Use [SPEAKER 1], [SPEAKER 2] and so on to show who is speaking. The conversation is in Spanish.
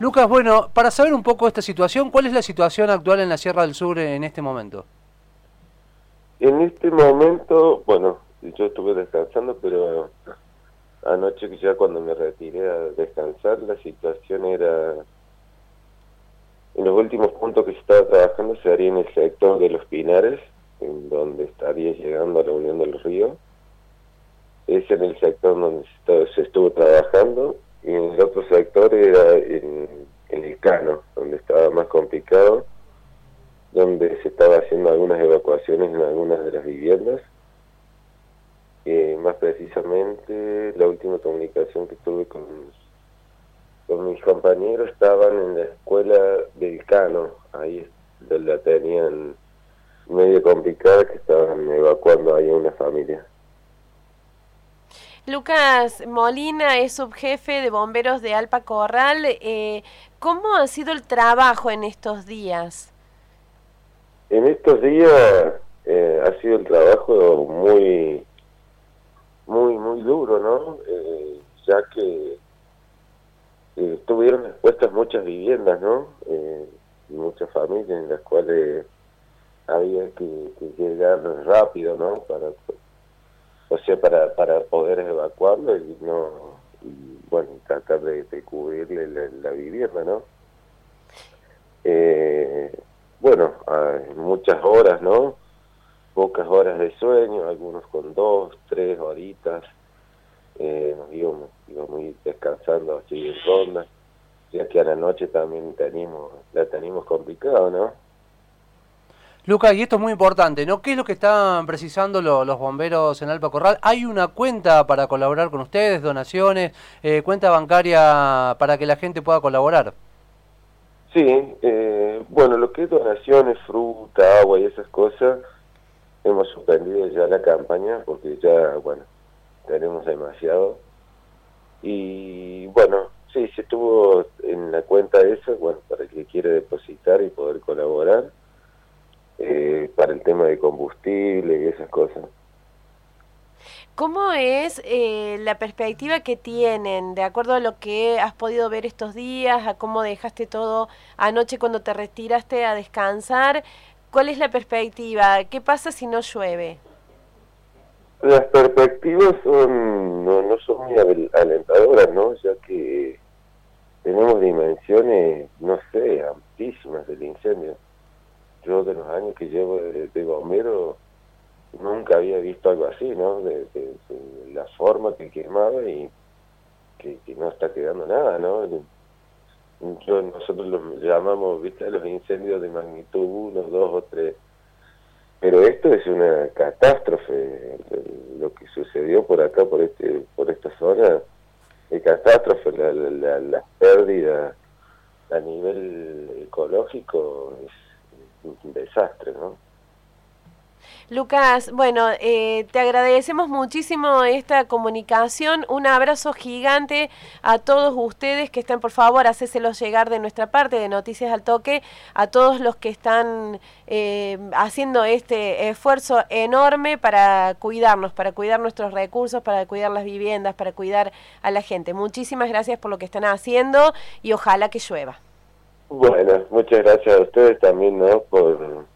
[SPEAKER 1] Lucas, bueno, para saber un poco esta situación, ¿cuál es la situación actual en la Sierra del Sur en este momento?
[SPEAKER 2] En este momento, bueno, yo estuve descansando, pero anoche ya cuando me retiré a descansar, la situación era... En los últimos puntos que se estaba trabajando se haría en el sector de los Pinares, en donde estaría llegando a la Unión del Río. Es en el sector donde se, estuvo trabajando y en el otro era en, el Cano, donde estaba más complicado, donde se estaba haciendo algunas evacuaciones en algunas de las viviendas. Eh, más precisamente, la última comunicación que tuve con, con mis compañeros estaban en la escuela del Cano, ahí donde la tenían medio complicada que estaban evacuando ahí una familia.
[SPEAKER 3] Lucas Molina es subjefe de bomberos de Alpa Corral. Eh, ¿Cómo ha sido el trabajo en estos días?
[SPEAKER 2] En estos días eh, ha sido el trabajo muy, muy, muy duro, ¿no? Eh, ya que estuvieron expuestas muchas viviendas, ¿no? muchas familias en las cuales había que, llegar rápido, ¿no? Para, o sea, para, para poder evacuarlo y no, bueno, tratar de, cubrirle la, vivienda, ¿no? Eh, bueno, muchas horas, ¿no? Pocas horas de sueño, algunos con dos, tres horitas, eh, nos íbamos, íbamos descansando así en ronda, ya que a la noche también teníamos, la teníamos complicado, ¿no?
[SPEAKER 1] Lucas, y esto es muy importante, ¿no? ¿Qué es lo que están precisando los bomberos en Alpa Corral? ¿Hay una cuenta para colaborar con ustedes, donaciones, eh, cuenta bancaria para que la gente pueda colaborar?
[SPEAKER 2] Sí, eh, bueno, lo que es donaciones, fruta, agua y esas cosas, hemos suspendido ya la campaña porque ya, bueno, tenemos demasiado. Y bueno, sí, se estuvo en la cuenta esa, bueno, para el que quiere depositar y poder colaborar eh, para el tema de combustible y esas cosas.
[SPEAKER 3] ¿Cómo es eh, la perspectiva que tienen, de acuerdo a lo que has podido ver estos días, a cómo dejaste todo anoche cuando te retiraste a descansar? ¿Cuál es la perspectiva? ¿Qué pasa si no llueve?
[SPEAKER 2] Las perspectivas son, no, no son muy alentadoras, ¿no? Ya que tenemos dimensiones, no sé, amplísimas del incendio yo de los años que llevo de, bombero nunca había visto algo así, ¿no? De, la forma que quemaba y que, no está quedando nada, ¿no? Nosotros los llamamos, viste, los incendios de magnitud 1, 2 o 3. Pero esto es una catástrofe, lo que sucedió por acá, por este por esta zona, es catástrofe, la, la, la pérdida a nivel ecológico es un desastre, ¿no?
[SPEAKER 3] Lucas, bueno, eh, te agradecemos muchísimo esta comunicación. Un abrazo gigante a todos ustedes que están, por favor, hacéselos llegar de nuestra parte de Noticias al Toque, a todos los que están eh, haciendo este esfuerzo enorme para cuidarnos, para cuidar nuestros recursos, para cuidar las viviendas, para cuidar a la gente. Muchísimas gracias por lo que están haciendo y ojalá que llueva.
[SPEAKER 2] Bueno, muchas gracias a ustedes también, ¿no? Por,